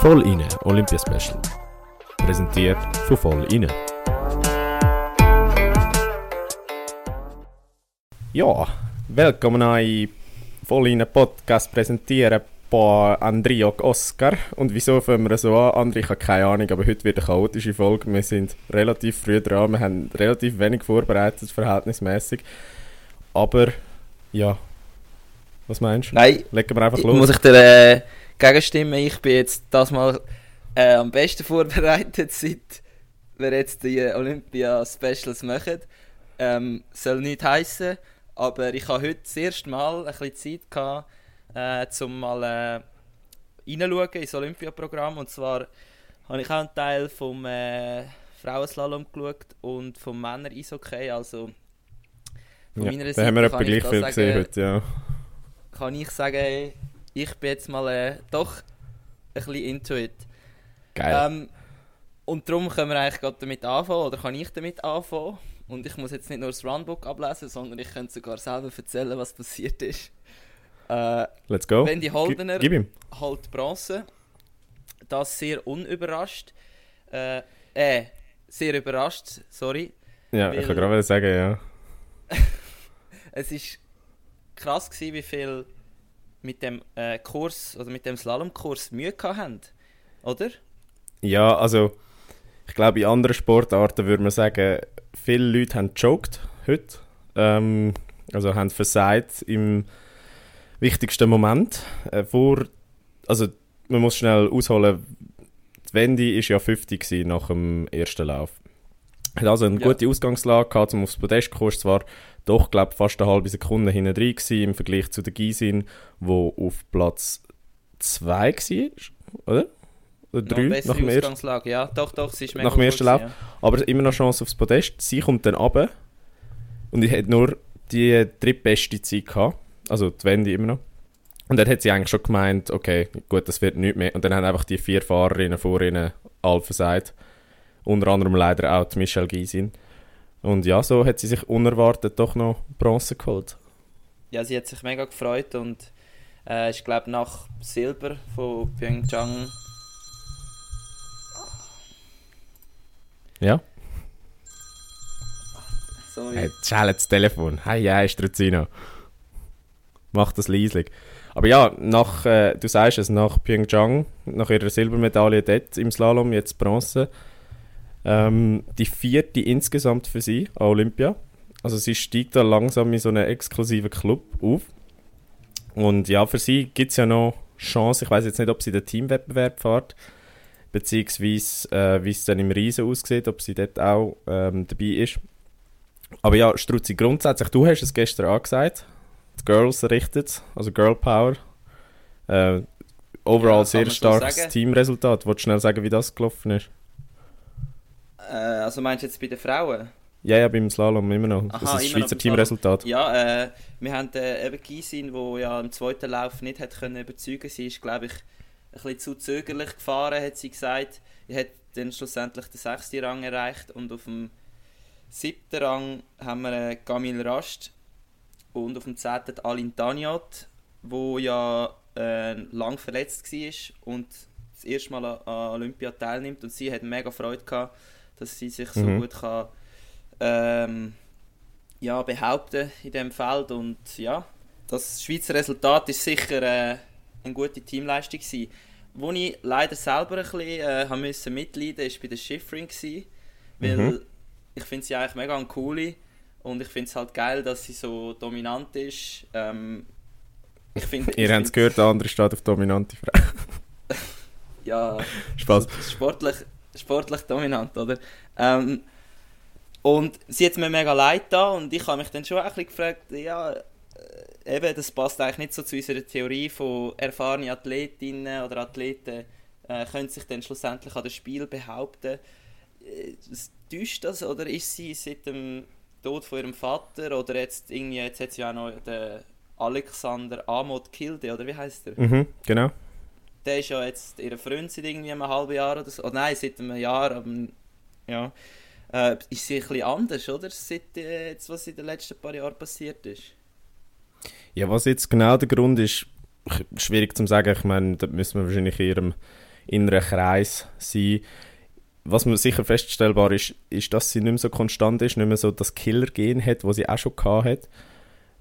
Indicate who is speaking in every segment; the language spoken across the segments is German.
Speaker 1: Voll inne Olympia Special. Präsentiert von Voll inne. Ja, willkommen ein Voll inne Podcast präsentieren bei André und Oscar. Und wieso fangen wir so an? André, ich habe keine Ahnung, aber heute wird eine chaotische Folge. Wir sind relativ früh dran, wir haben relativ wenig vorbereitet, verhältnismäßig. Aber, ja. Was meinst du?
Speaker 2: Nein,
Speaker 1: Legen wir einfach los.
Speaker 2: muss ich dir äh, gegenstimmen. Ich bin jetzt das mal äh, am besten vorbereitet, seit wir jetzt die Olympia-Specials machen. Ähm, soll nicht heißen, aber ich habe heute das erste Mal ein bisschen Zeit gehabt, äh, zum mal äh, reinschauen ins Olympiaprogramm. Und zwar habe ich auch einen Teil vom äh, Frauenslalom geschaut und vom Männer-Eishockey. Also von
Speaker 1: ja,
Speaker 2: meiner
Speaker 1: da
Speaker 2: Seite
Speaker 1: haben wir etwa
Speaker 2: ich
Speaker 1: gleich
Speaker 2: da
Speaker 1: viel
Speaker 2: sagen,
Speaker 1: gesehen heute, ja.
Speaker 2: kann ich sagen, ich bin jetzt mal äh, doch ein bisschen into it.
Speaker 1: Geil.
Speaker 2: Ähm, und darum können wir eigentlich gerade damit anfangen, oder kann ich damit anfangen? Und ich muss jetzt nicht nur das Runbook ablesen, sondern ich könnte sogar selber erzählen, was passiert ist. Äh,
Speaker 1: Let's go.
Speaker 2: Wendy Holdener
Speaker 1: Gib, gib ihm.
Speaker 2: halt Bronze. Das sehr unüberrascht. Äh, äh, sehr überrascht, sorry.
Speaker 1: Ja, ich kann gerade sagen, ja.
Speaker 2: Es ist krass gewesen, wie viel mit dem äh, Kurs oder mit dem Slalomkurs Mühe haben. Oder?
Speaker 1: Ja, also ich glaube, in anderen Sportarten würde man sagen, viele Leute haben gejoked heute. Ähm, also haben versagt im wichtigsten Moment. Äh, vor, also man muss schnell ausholen, die Wendy war ja 50 gewesen nach dem ersten Lauf. Hat also eine
Speaker 2: Ja.
Speaker 1: gute Ausgangslage gehabt, um aufs Podest zu kommen. Zwar doch, glaube fast eine halbe Sekunde hinten drin gewesen, im Vergleich zu der Gisin, wo auf Platz 2 war, oder? Oder
Speaker 2: Noch
Speaker 1: 3
Speaker 2: bessere
Speaker 1: nach dem.
Speaker 2: Ausgangslage, ja. Doch, doch, sie ist mega
Speaker 1: Nach dem ersten Lauf.
Speaker 2: gewesen,
Speaker 1: Aber immer noch Chance aufs Podest. Sie kommt dann runter und ich hätte nur die drittbeste Zeit gehabt. Also die Wendy immer noch. Und dann hat sie eigentlich schon gemeint, okay, gut, das wird nicht mehr. Und dann haben einfach die vier Fahrerinnen vor ihnen all versagt. Unter anderem leider auch Michelle Gysin. Und ja, so hat sie sich unerwartet doch noch Bronze geholt.
Speaker 2: Ja, sie hat sich mega gefreut und äh, ich glaube nach Silber von Pyeongchang.
Speaker 1: Ja.
Speaker 2: Sorry.
Speaker 1: Hey, schell das Telefon. Hey, ja, Struzino. Mach das leislich. Aber ja, nach, äh, du sagst es, nach Pyeongchang, nach ihrer Silbermedaille dort im Slalom, jetzt Bronze. Ähm, die vierte insgesamt für sie an Olympia. Also sie steigt da langsam in so einen exklusiven Club auf. Und ja, für sie gibt es ja noch Chance. Ich weiß jetzt nicht, ob sie den Teamwettbewerb fährt, beziehungsweise äh, wie es dann im Riesen aussieht, ob sie dort auch ähm, dabei ist. Aber ja, Struzzi, grundsätzlich, du hast es gestern angesagt. Die Girls richtet, also Girl Power. Äh, overall
Speaker 2: Ja,
Speaker 1: sehr
Speaker 2: so
Speaker 1: starkes. Teamresultat. Wolltest du schnell sagen, wie das gelaufen ist?
Speaker 2: Äh, also meinst du jetzt bei den Frauen?
Speaker 1: Ja, ja, beim Slalom immer noch.
Speaker 2: Aha,
Speaker 1: das ist das Schweizer Teamresultat.
Speaker 2: Ja, äh, wir haben äh, eben Gysin, wo ja im zweiten Lauf nicht hat können überzeugen. Sie ist, glaube ich, ein bisschen zu zögerlich gefahren, hat sie gesagt. Sie hat dann schlussendlich den sechsten Rang erreicht und auf dem siebten Rang haben wir äh, Camille Rast und auf dem zehnten Alin Taniot, wo ja äh, lang verletzt war und das erste Mal an an Olympia teilnimmt und sie hat mega Freude gehabt, dass sie sich so
Speaker 1: Mhm.
Speaker 2: gut kann ähm, ja, behaupten in dem Feld und ja, das Schweizer Resultat ist sicher äh, eine gute Teamleistung gewesen. Wo ich leider selber ein bisschen äh, haben müssen mitleiden ist bei der Schiffring gewesen, weil
Speaker 1: Mhm.
Speaker 2: ich finde sie eigentlich mega coole und ich finde es halt geil, dass sie so dominant ist. Ähm, ich finde,
Speaker 1: Ihr habt es gehört, der andere steht auf dominante Frau.
Speaker 2: Ja,
Speaker 1: Spaß.
Speaker 2: sportlich, sportlich dominant, oder? Ähm, und sie hat mir mega leid da und ich habe mich dann schon ein bisschen gefragt, ja, äh, eben, das passt eigentlich nicht so zu unserer Theorie von erfahrenen Athletinnen oder Athleten äh, können sich dann schlussendlich an das Spiel behaupten. Äh, Täuscht das oder ist sie seit dem Tod von ihrem Vater oder jetzt irgendwie, jetzt hat sie auch noch den Alexander Amod Kilde, oder wie heißt er?
Speaker 1: Mhm, genau.
Speaker 2: Der ist ja jetzt ihre Freund seit irgendwie einem halben Jahr oder so. Oh nein, seit einem Jahr, aber ja. Äh, ist sie ein bisschen anders, oder? Seit äh, jetzt, was in den letzten paar Jahren passiert ist.
Speaker 1: Ja, was jetzt genau der Grund ist, schwierig zu sagen. Ich meine, da müssen wir wahrscheinlich in ihrem in einem Kreis sein. Was man sicher feststellbar ist, ist, dass sie nicht mehr so konstant ist, nicht mehr so das Killer-Gen hat, das sie auch schon hatte.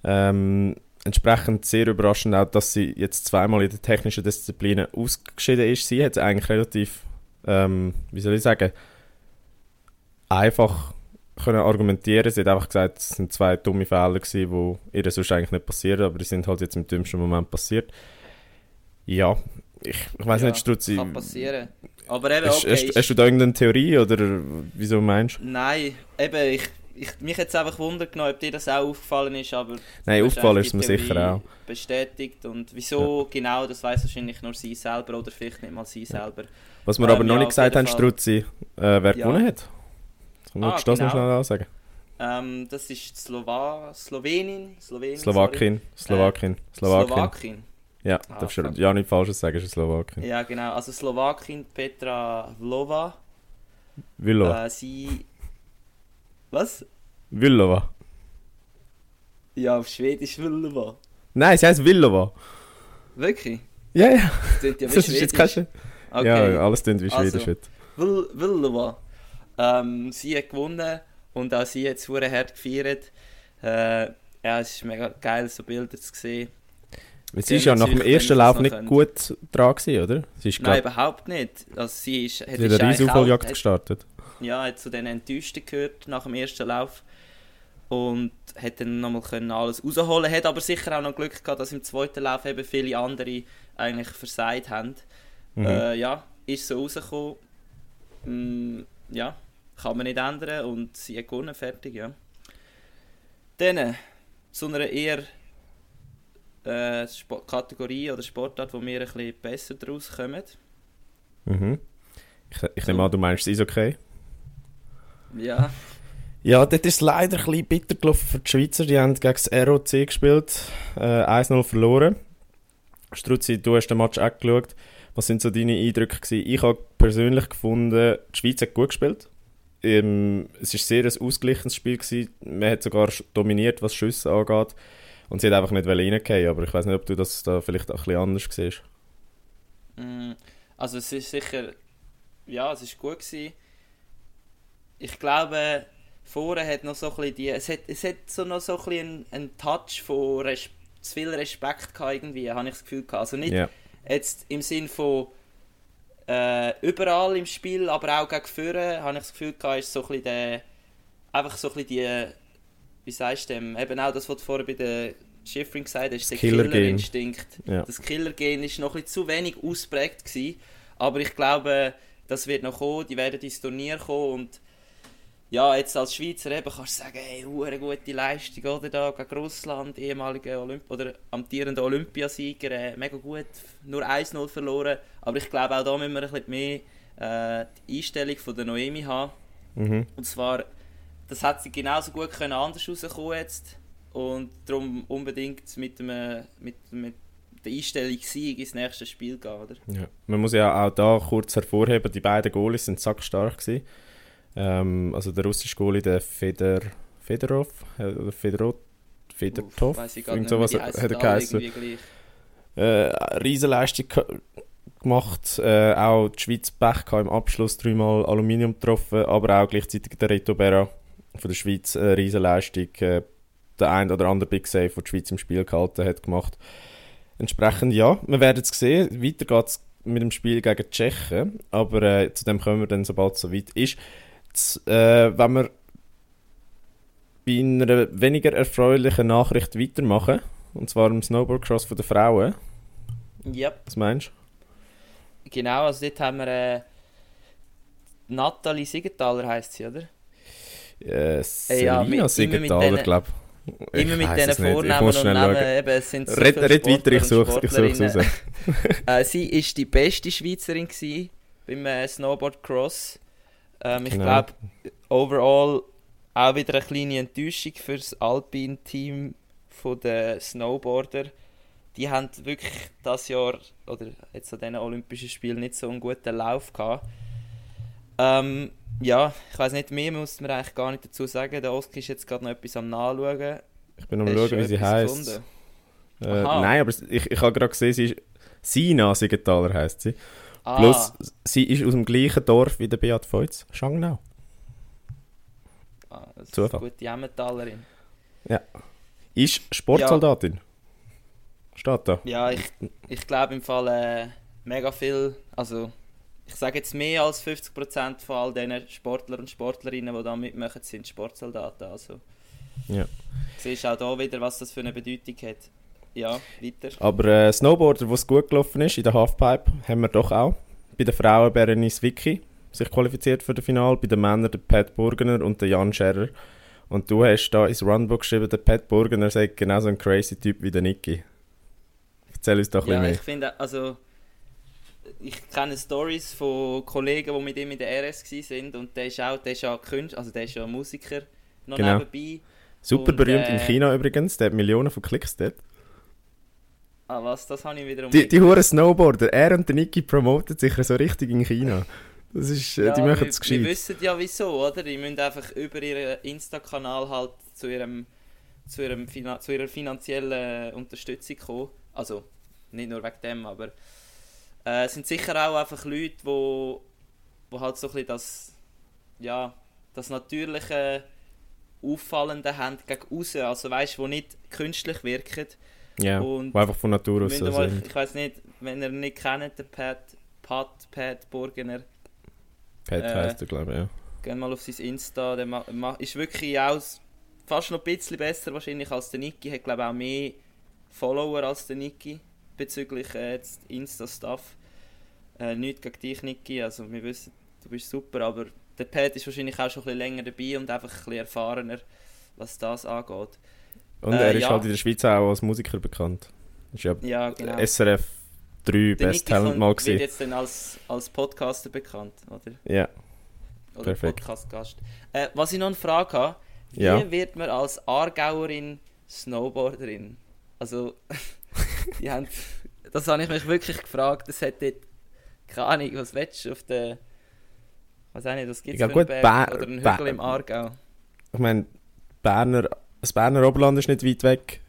Speaker 1: Ähm, entsprechend sehr überraschend auch, dass sie jetzt zweimal in der technischen Disziplinen ausgeschieden ist. Sie hat es eigentlich relativ, ähm, wie soll ich sagen, einfach können argumentieren. Sie hat einfach gesagt, es sind zwei dumme Fehler gewesen, die ihr sonst eigentlich nicht passieren, aber die sind halt jetzt im dümmsten Moment passiert. Ja, ich, ich weiß
Speaker 2: Ja,
Speaker 1: nicht, Strutzi.
Speaker 2: Kann passieren. Aber eben,
Speaker 1: Hast,
Speaker 2: okay,
Speaker 1: hast,
Speaker 2: ist-
Speaker 1: hast du da irgendeine Theorie oder wieso meinst du?
Speaker 2: Nein, eben, ich, ich, mich jetzt einfach Wunder genommen, ob dir das auch aufgefallen ist, aber...
Speaker 1: Nein, aufgefallen ist es mir sicher auch.
Speaker 2: Bestätigt und wieso genau, das weiß wahrscheinlich nur sie selber oder vielleicht nicht mal sie selber.
Speaker 1: Was wir
Speaker 2: Ähm,
Speaker 1: aber noch
Speaker 2: ja,
Speaker 1: nicht gesagt haben,
Speaker 2: Fall.
Speaker 1: Strutzi, äh, wer
Speaker 2: Ja.
Speaker 1: gewonnen hat. Willst du das noch
Speaker 2: genau.
Speaker 1: schnell ansagen?
Speaker 2: Ähm, das ist die Slova Slowenin, Slowenin
Speaker 1: Slowakin, Slowakin,
Speaker 2: sorry.
Speaker 1: Slowakin.
Speaker 2: Slowakin.
Speaker 1: Ja,
Speaker 2: Ah,
Speaker 1: darfst du ja nicht Falsches sagen, es ist Slowakin.
Speaker 2: Ja, genau. Also Slowakin Petra Vlova.
Speaker 1: Villova.
Speaker 2: Äh, sie... Was?
Speaker 1: Villova.
Speaker 2: Ja, auf Schwedisch Vlova.
Speaker 1: Nein, sie heißt Villova.
Speaker 2: Wirklich?
Speaker 1: Ja, ja.
Speaker 2: Das ja
Speaker 1: Das ist jetzt kein
Speaker 2: Okay.
Speaker 1: Ja, alles klingt wie
Speaker 2: Also.
Speaker 1: Schwedisch heute.
Speaker 2: Vil- Villova. Ähm, sie hat gewonnen und auch sie hat es hart gefeiert. Äh, ja, es ist mega geil, so Bilder zu sehen.
Speaker 1: Weil sie ist ja nach dem ersten Lauf nicht
Speaker 2: es noch
Speaker 1: gut dran gewesen, oder? Sie ist,
Speaker 2: Nein, überhaupt nicht. Also sie ist, hat,
Speaker 1: sie hat eine
Speaker 2: auch-
Speaker 1: Aufholjagd gestartet.
Speaker 2: Ja, hat zu den Enttäuschten gehört nach dem ersten Lauf. Und hat dann nochmal können alles rausholen. Hat aber sicher auch noch Glück gehabt, dass im zweiten Lauf eben viele andere eigentlich versagt haben.
Speaker 1: Mhm.
Speaker 2: Äh, ja, ist so rausgekommen. Mm, ja, kann man nicht ändern und sie hat gewonnen, fertig, ja. Dann, zu einer eher äh, Kategorie oder Sportart, wo wir ein bisschen besser draus kommen.
Speaker 1: Mhm. Ich, ich nehme an, du meinst, es ist okay.
Speaker 2: Ja,
Speaker 1: Ja, dort ist es leider ein bisschen bitter gelaufen für die Schweizer. Die haben gegen das ROC gespielt, äh, 1-0 verloren. Struzzi, du hast den Match auch geschaut. Was sind so deine Eindrücke gewesen? Ich habe persönlich gefunden, die Schweiz hat gut gespielt. Ähm, es war sehr ein ausgeglichenes Spiel. Gewesen. Man hat sogar dominiert, was Schüsse angeht. Und sie hat einfach nicht reingehen aber ich weiß nicht, ob du das da vielleicht auch ein bisschen anders siehst.
Speaker 2: Mm, Also es ist sicher, ja, es ist gut gewesen. Ich glaube, vorher hat noch so ein bisschen die, es hat, es hat so noch so ein bisschen einen, einen Touch von Res zu viel Respekt gehabt irgendwie, habe ich das Gefühl gehabt. Also nicht
Speaker 1: Ja.
Speaker 2: jetzt im Sinn von äh, überall im Spiel, aber auch gegen Führer, habe ich das Gefühl gehabt, ist so ein bisschen der, einfach so ein bisschen die, wie sagst du dem, eben auch das, was du vorher bei der Schiffrin gesagt hast, der. Killerinstinkt.
Speaker 1: Ja.
Speaker 2: Das Killer-Gen ist noch ein bisschen zu wenig ausprägt gewesen, aber ich glaube, das wird noch kommen, die werden ins Turnier kommen und ja, jetzt als Schweizer eben kannst du sagen, hey, hure gute Leistung, oder, da gegen Russland, ehemaliger Olymp oder amtierender Olympiasieger, äh, mega gut, nur 1-0 verloren, aber ich glaube, auch da müssen wir ein bisschen mehr äh, die Einstellung von der Noemi haben,
Speaker 1: Mhm.
Speaker 2: und zwar, das hat sie genauso gut können anders rauskommen jetzt und darum unbedingt mit, dem, mit, mit der Einstellung Sieg ins nächste Spiel gehen, oder?
Speaker 1: Ja. Man muss ja auch da kurz hervorheben, die beiden Goalies sind sackstark gewesen. Ähm, also der russische Goalie, der Feder, Federov, äh, oder Federot, Federtov, irgend sowas hat er geheißen. Äh, Riesenleistung ge- gemacht, äh, auch die Schweiz Pech im Abschluss, dreimal Aluminium getroffen, aber auch gleichzeitig der Reto Berra von der Schweiz, eine Riesenleistung, äh, der ein oder andere Big Save, den die Schweiz im Spiel gehalten hat, gemacht. Entsprechend ja, wir werden es sehen. Weiter geht es mit dem Spiel gegen die Tschechen, aber äh, zu dem kommen wir dann, sobald es soweit ist. Äh, wenn wir bei einer weniger erfreulichen Nachricht weitermachen, und zwar im Snowboardcross von der Frauen,
Speaker 2: Yep,
Speaker 1: was meinst
Speaker 2: genau, also dort haben wir äh, Nathalie Siegenthaler heisst sie, oder?
Speaker 1: du? Äh,
Speaker 2: ja, mit-
Speaker 1: Selina
Speaker 2: immer mit
Speaker 1: Siegenthaler, glaube ich.
Speaker 2: Immer
Speaker 1: Ich
Speaker 2: mit
Speaker 1: weiss
Speaker 2: diesen
Speaker 1: es
Speaker 2: Vornamen
Speaker 1: muss
Speaker 2: und
Speaker 1: schnell
Speaker 2: Namen, eben, es sind so
Speaker 1: Red, red weiter, ich suche such's raus.
Speaker 2: Äh, sie ist die beste Schweizerin gewesen beim äh, Snowboard Cross. Ähm, ich
Speaker 1: Genau.
Speaker 2: glaube, overall auch wieder eine kleine Enttäuschung für das Alpine-Team der Snowboarder. Die haben wirklich das Jahr oder jetzt an diesen Olympischen Spielen nicht so einen guten Lauf gehabt. Ähm, ja, ich weiß nicht, mehr muss man eigentlich gar nicht dazu sagen. Der Oski ist jetzt gerade noch etwas am Nachschauen.
Speaker 1: Ich bin am schauen, wie sie heisst. Äh, nein, aber ich, ich habe gerade gesehen, sie ist Sina Siegenthaler heisst sie.
Speaker 2: Ah,
Speaker 1: Plus, sie ist aus dem gleichen Dorf wie der Beat Feutz, Schangnau.
Speaker 2: ah, das ist
Speaker 1: Zufall.
Speaker 2: eine gute Emmentalerin.
Speaker 1: Ist Sportsoldatin. Steht da.
Speaker 2: Ja, ich, ich glaube im Fall äh, mega viel, also ich sage jetzt mehr als 50% von all diesen Sportler und Sportlerinnen, die da mitmachen, sind Sportsoldaten. Also
Speaker 1: Ja.
Speaker 2: siehst auch da wieder, was das für eine Bedeutung hat. Ja, weiter.
Speaker 1: Aber äh, Snowboarder, wo es gut gelaufen ist, in der Halfpipe, haben wir doch auch. Bei den Frauen Berenice Vicky sich qualifiziert für das Finale, bei den Männern der Pat Burgener und der Jan Scherrer. Und du hast da ins Runbook geschrieben, der Pat Burgener sei genauso ein crazy Typ wie der Niki. Erzähl uns doch ein
Speaker 2: Ja,
Speaker 1: bisschen
Speaker 2: ich finde, also ich kenne Stories von Kollegen, die mit ihm in der RS sind und der ist auch, der ist ja Künstler, also der ist ja Musiker noch
Speaker 1: Genau.
Speaker 2: nebenbei.
Speaker 1: mehr. Super
Speaker 2: und,
Speaker 1: berühmt in
Speaker 2: äh,
Speaker 1: China übrigens, der hat Millionen von Klicks dort.
Speaker 2: Ah was, das habe ich wiederum
Speaker 1: Die, die Huren Snowboarder, er und der Niki promoten sich so richtig in China. Das ist, äh, die machen es
Speaker 2: wir
Speaker 1: gescheit.
Speaker 2: wissen ja wieso, oder? Die müssen einfach über ihren Insta-Kanal halt zu, ihrem, zu, ihrem Finan zu ihrer finanziellen Unterstützung kommen. Also, nicht nur wegen dem, aber äh, es sind sicher auch einfach Leute, wo, wo halt so ein bisschen das, ja, das natürliche Auffallende haben gegen außen. Also weißt du, wo nicht künstlich wirken.
Speaker 1: Ja,
Speaker 2: und
Speaker 1: einfach von Natur aus
Speaker 2: Müsst
Speaker 1: so
Speaker 2: ihr mal, ich weiß nicht, wenn ihr nicht kennt, den Pat, Pat, Pat Burgener,
Speaker 1: Pat
Speaker 2: äh,
Speaker 1: heisst er, glaube ich, ja.
Speaker 2: Geht mal auf sein Insta, der ist wirklich auch fast noch ein bisschen besser wahrscheinlich als der Niki. Hat glaube auch mehr Follower als der Niki bezüglich äh, Insta-Stuff. Äh, nichts gegen dich, Niki, also wir wissen, du bist super, aber der Pat ist wahrscheinlich auch schon ein bisschen länger dabei und einfach ein bisschen erfahrener, was das angeht.
Speaker 1: Und
Speaker 2: Äh,
Speaker 1: er ist
Speaker 2: ja.
Speaker 1: halt in der Schweiz auch als Musiker bekannt. Ist ja
Speaker 2: Ja, genau.
Speaker 1: SRF 3
Speaker 2: der
Speaker 1: Best
Speaker 2: Niki
Speaker 1: Talent mal
Speaker 2: wird
Speaker 1: gewesen.
Speaker 2: jetzt dann als, als Podcaster bekannt, oder?
Speaker 1: Ja,
Speaker 2: Oder
Speaker 1: Perfekt.
Speaker 2: Podcast-Gast. Äh, was ich noch eine Frage habe, wie
Speaker 1: Ja.
Speaker 2: wird man als Aargauerin Snowboarderin? Also, die haben, das habe ich mich wirklich gefragt. Das hat dort, keine Ahnung, was willst du auf der, was auch nicht, was gibt es
Speaker 1: Ja,
Speaker 2: für
Speaker 1: gut,
Speaker 2: einen Berg
Speaker 1: Ba-
Speaker 2: oder einen
Speaker 1: Ba-
Speaker 2: Hügel im Aargau?
Speaker 1: ich meine, Berner, das Berner Oberland ist nicht weit weg.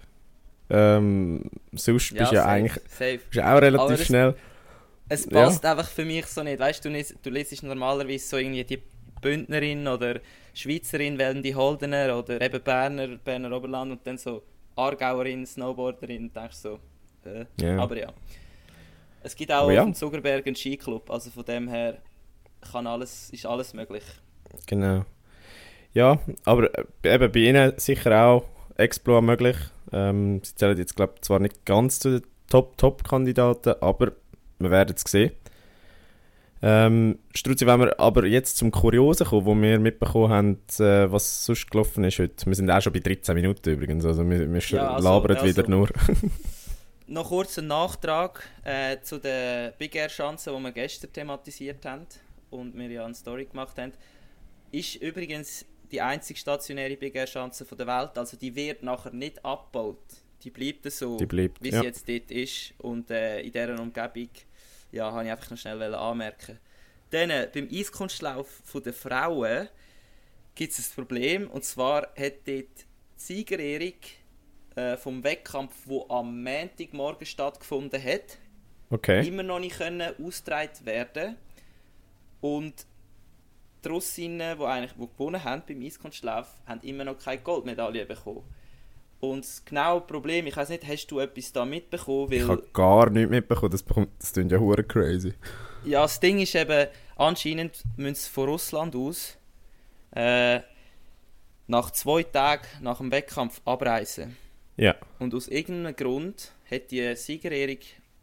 Speaker 1: Ähm, sonst bist du ja
Speaker 2: safe,
Speaker 1: eigentlich
Speaker 2: Safe.
Speaker 1: bist auch relativ
Speaker 2: das-
Speaker 1: schnell.
Speaker 2: Es
Speaker 1: Ja.
Speaker 2: passt einfach für mich so nicht. Weißt du, du, liest normalerweise so irgendwie die Bündnerin oder Schweizerin, wählen die Holdener oder eben Berner, Berner Oberland und dann so Aargauerin, Snowboarderin und denkst so, äh,
Speaker 1: Ja.
Speaker 2: aber ja. Es gibt auch
Speaker 1: ja.
Speaker 2: auf dem Zuckerberg einen Skiclub, also von dem her kann alles, ist alles möglich.
Speaker 1: Genau. Ja, aber äh, eben bei ihnen sicher auch Exploit möglich. Ähm, sie zählen jetzt, glaube ich, zwar nicht ganz zu den Top-Top-Kandidaten, aber wir werden es sehen. Ähm, Struzzi, wenn wir aber jetzt zum Kuriosen kommen, wo wir mitbekommen haben, äh, was sonst gelaufen ist heute. Wir sind auch schon bei 13 Minuten übrigens, also wir, wir
Speaker 2: Ja, also-
Speaker 1: labern
Speaker 2: also-
Speaker 1: wieder nur.
Speaker 2: Noch kurz ein Nachtrag äh, zu den Big Air Chancen, die wir gestern thematisiert haben und wir ja eine Story gemacht haben. Ist übrigens die einzige stationäre Big Air Chance der Welt, also die wird nachher nicht abgebaut. Die bleibt so,
Speaker 1: Die bleibt,
Speaker 2: wie
Speaker 1: ja.
Speaker 2: sie jetzt dort ist und äh, in dieser Umgebung ja, habe ich einfach noch schnell anmerken. Dann äh, beim Eiskunstlauf der Frauen gibt es ein Problem und zwar hat dort die Siegerehrung äh, vom Wettkampf, wo am Montagmorgen stattgefunden hat,
Speaker 1: Okay.
Speaker 2: immer noch nicht können ausgetragen werden und die Russinnen, die eigentlich die gewonnen haben beim Eiskunstlauf, haben immer noch keine Goldmedaille bekommen. Und das genaue Problem, ich weiß nicht, hast du etwas da mitbekommen?
Speaker 1: Ich habe gar nichts mitbekommen, das, bekommt, das klingt ja hure crazy.
Speaker 2: Ja, das Ding ist eben, anscheinend müssen sie von Russland aus äh, nach zwei Tagen nach dem Wettkampf abreisen.
Speaker 1: Ja,
Speaker 2: Und aus irgendeinem Grund hat die Siegerehrung,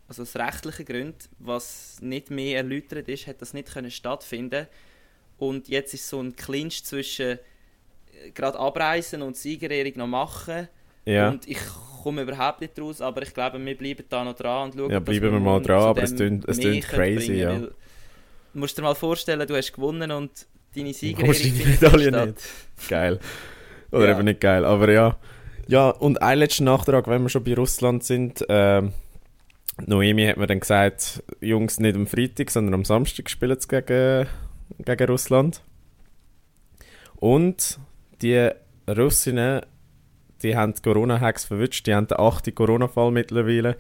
Speaker 2: also aus rechtlichen Gründen, was nicht mehr erläutert ist, hat das nicht können stattfinden. Und jetzt ist so ein Clinch zwischen äh, gerade abreisen und Siegerehrung noch machen.
Speaker 1: ja.
Speaker 2: Und ich komme überhaupt nicht raus, aber ich glaube, wir bleiben da noch dran und schauen,
Speaker 1: Ja, bleiben wir mal dran,
Speaker 2: zu
Speaker 1: aber es tönt- es
Speaker 2: können
Speaker 1: crazy,
Speaker 2: bringen,
Speaker 1: ja.
Speaker 2: Du musst dir mal vorstellen, du hast gewonnen und deine Siegerehrung findet
Speaker 1: Medaille
Speaker 2: statt.
Speaker 1: nicht? Geil. Oder
Speaker 2: Ja.
Speaker 1: eben nicht geil, aber ja. Ja, und ein letzter Nachtrag, wenn wir schon bei Russland sind. Ähm, Noemi hat mir dann gesagt, Jungs, nicht am Freitag, sondern am Samstag spielen sie gegen, gegen Russland. Und die Russinnen, die haben die Corona-Hacks verwünscht, die haben den achten Corona-Fall mittlerweile.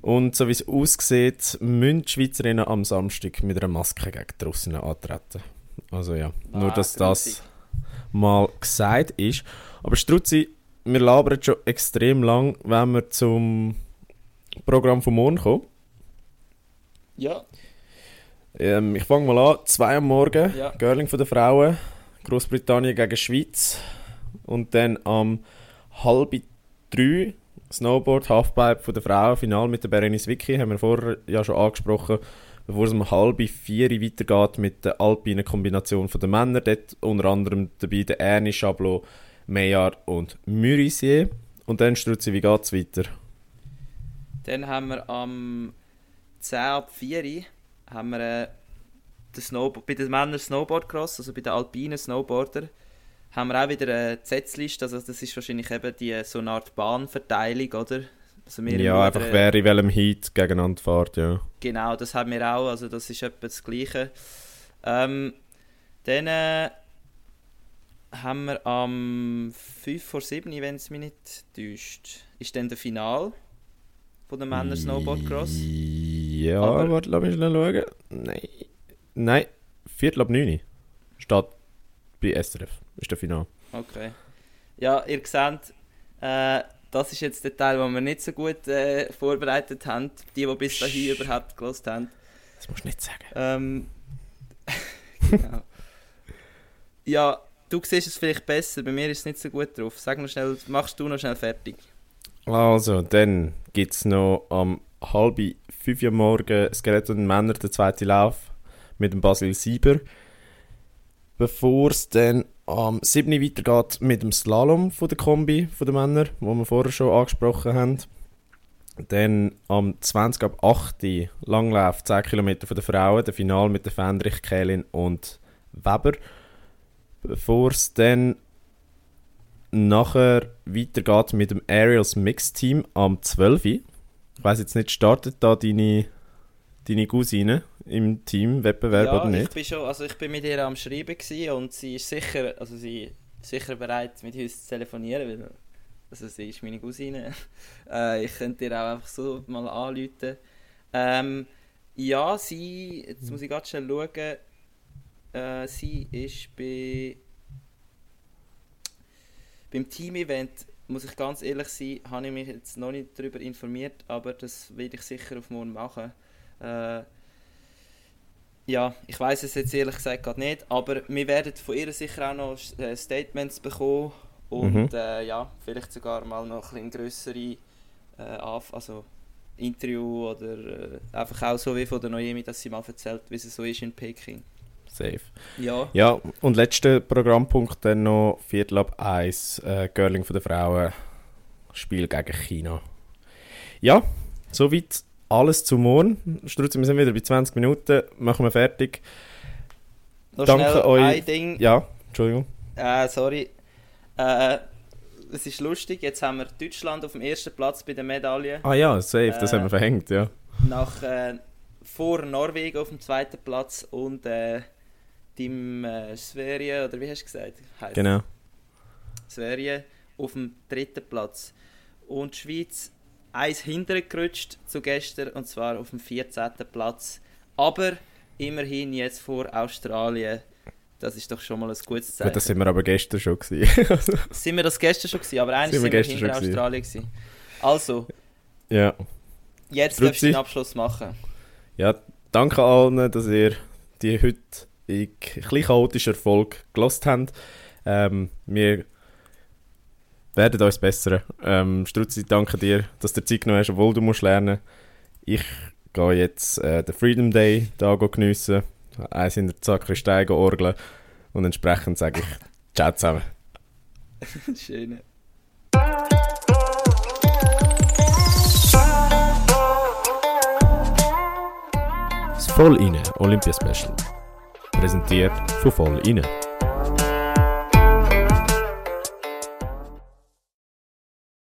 Speaker 1: Und so wie es aussieht, müssen die Schweizerinnen am Samstag mit einer Maske gegen die Russinnen antreten. Also ja,
Speaker 2: Ah,
Speaker 1: nur dass das
Speaker 2: grusig.
Speaker 1: mal gesagt ist. Aber Struzzi, wir labern schon extrem lang, wenn wir zum Programm von morgen kommen.
Speaker 2: Ja,
Speaker 1: Ähm, ich fange mal an. 2 am Morgen,
Speaker 2: Ja.
Speaker 1: Girling von der Frauen, Großbritannien gegen Schweiz. Und dann am halb drei Snowboard, Halfpipe von der Frauen, Final mit der Berenice Vicky, haben wir vorher ja schon angesprochen, bevor es um halb vier weitergeht mit der alpinen Kombination von den Männern. Dort unter anderem dabei der Ernie, Chablot, Meillard und Murisier. Und dann Struzzi, wie geht es weiter?
Speaker 2: dann haben wir am 10 ab 4 Uhr haben wir äh, den Snowbo bei den Männern Snowboardcross, also bei den alpinen Snowboarder, haben wir auch wieder eine Setzliste, also das ist wahrscheinlich eben die, so eine Art Bahnverteilung, oder? Also
Speaker 1: ja, einfach
Speaker 2: äh,
Speaker 1: wer in welchem Heat gegeneinander fährt, ja.
Speaker 2: Genau, das haben wir auch, also das ist etwa das Gleiche. Ähm, dann äh, haben wir am 5 vor 7, wenn es mich nicht täuscht, ist dann der Final von der Männer Snowboardcross.
Speaker 1: Ja,
Speaker 2: Aber-
Speaker 1: warte, lass mich schnell schauen. Nein. Nein, Viertel ab 9 steht bei SRF. Ist der Final.
Speaker 2: Okay. Ja, ihr seht, äh, das ist jetzt der Teil, den wir nicht so gut äh, vorbereitet haben. Die, die bis dahin überhaupt gelost haben.
Speaker 1: Das musst du nicht sagen.
Speaker 2: Ähm, genau. Ja, du siehst es vielleicht besser, bei mir ist es nicht so gut drauf. Sag noch schnell, machst du noch schnell fertig.
Speaker 1: Also, dann gibt es noch am halb fünf Uhr morgen Skeleton Männer, der zweite Lauf mit dem Basil Sieber. Bevor es dann am 7. Uhr weitergeht mit dem Slalom von der Kombi von den Männern, wo wir vorher schon angesprochen haben. Dann am 20 ab 8 Uhr Langlauf 10 Kilometer von den Frauen, der Final mit der Fendrich, Kählin und Weber. Bevor es dann nachher weitergeht mit dem Aerials Mix Team am 12. Uhr. Ich weiss jetzt nicht, startet da deine, deine Cousine im Team-Wettbewerb
Speaker 2: ja,
Speaker 1: oder
Speaker 2: ich
Speaker 1: nicht?
Speaker 2: bin schon, also ich bin mit ihr am Schreiben und sie ist sicher, also sie ist sicher bereit, mit uns zu telefonieren, weil also sie ist meine Cousine. äh, ich könnte ihr auch einfach so mal anrufen. Ähm, ja, sie, jetzt muss ich gerade schnell schauen, äh, sie ist bei beim Team-Event, muss ich ganz ehrlich sein, habe ich mich jetzt noch nicht darüber informiert, aber das werde ich sicher auf morgen machen. Äh, ja, ich weiß es jetzt ehrlich gesagt gerade nicht, aber wir werden von ihr sicher auch noch äh, Statements bekommen und
Speaker 1: Mhm.
Speaker 2: äh, ja, vielleicht sogar mal noch ein grössere äh, also Interview oder äh, einfach auch so wie von der Noemi, dass sie mal erzählt, wie es so ist in Peking.
Speaker 1: Safe.
Speaker 2: Ja,
Speaker 1: Ja, und letzter Programmpunkt dann noch Viertel ab 1, äh, Girling von der Frauen, Spiel gegen China. Ja, soweit alles zu morgen. Strutzi, wir sind wieder bei 20 Minuten, machen wir fertig.
Speaker 2: noch
Speaker 1: Danke euch.
Speaker 2: ein Ding.
Speaker 1: Ja, Entschuldigung.
Speaker 2: Äh, sorry. Äh, es ist lustig, jetzt haben wir Deutschland auf dem ersten Platz bei den Medaillen.
Speaker 1: Ah ja, safe, das
Speaker 2: Äh,
Speaker 1: haben wir verhängt, ja.
Speaker 2: Nach, äh, vor Norwegen auf dem zweiten Platz und äh, dem äh, Sverige, oder wie hast du gesagt? Heisst
Speaker 1: Genau.
Speaker 2: Sverige auf dem dritten Platz. Und die Schweiz eins hintergerutscht zu gestern und zwar auf dem 14. Platz. Aber immerhin jetzt vor Australien. Das ist doch schon mal ein gutes Zeichen.
Speaker 1: Gut, das sind wir aber gestern schon gewesen.
Speaker 2: Sind wir das gestern schon gewesen, aber eigentlich
Speaker 1: Sind
Speaker 2: sind
Speaker 1: wir
Speaker 2: wir,
Speaker 1: gestern
Speaker 2: hinter. Australien gewesen. Also,
Speaker 1: ja.
Speaker 2: jetzt
Speaker 1: Strupsi.
Speaker 2: darfst du den Abschluss machen.
Speaker 1: Ja, danke allen, dass ihr die heute in klein chaotischen Erfolg gelost habt. Ähm, wir werden uns bessern. Ähm, Struzzi, danke dir, dass du Zeit genommen hast, obwohl du musst lernen. Ich gehe jetzt äh, den Freedom Day da geniessen, eins in der Sakristei orgeln und entsprechend sage ich Ciao zusammen.
Speaker 2: Schön.
Speaker 1: Das Voll inne Olympia Special. Präsentiert von Voll inne.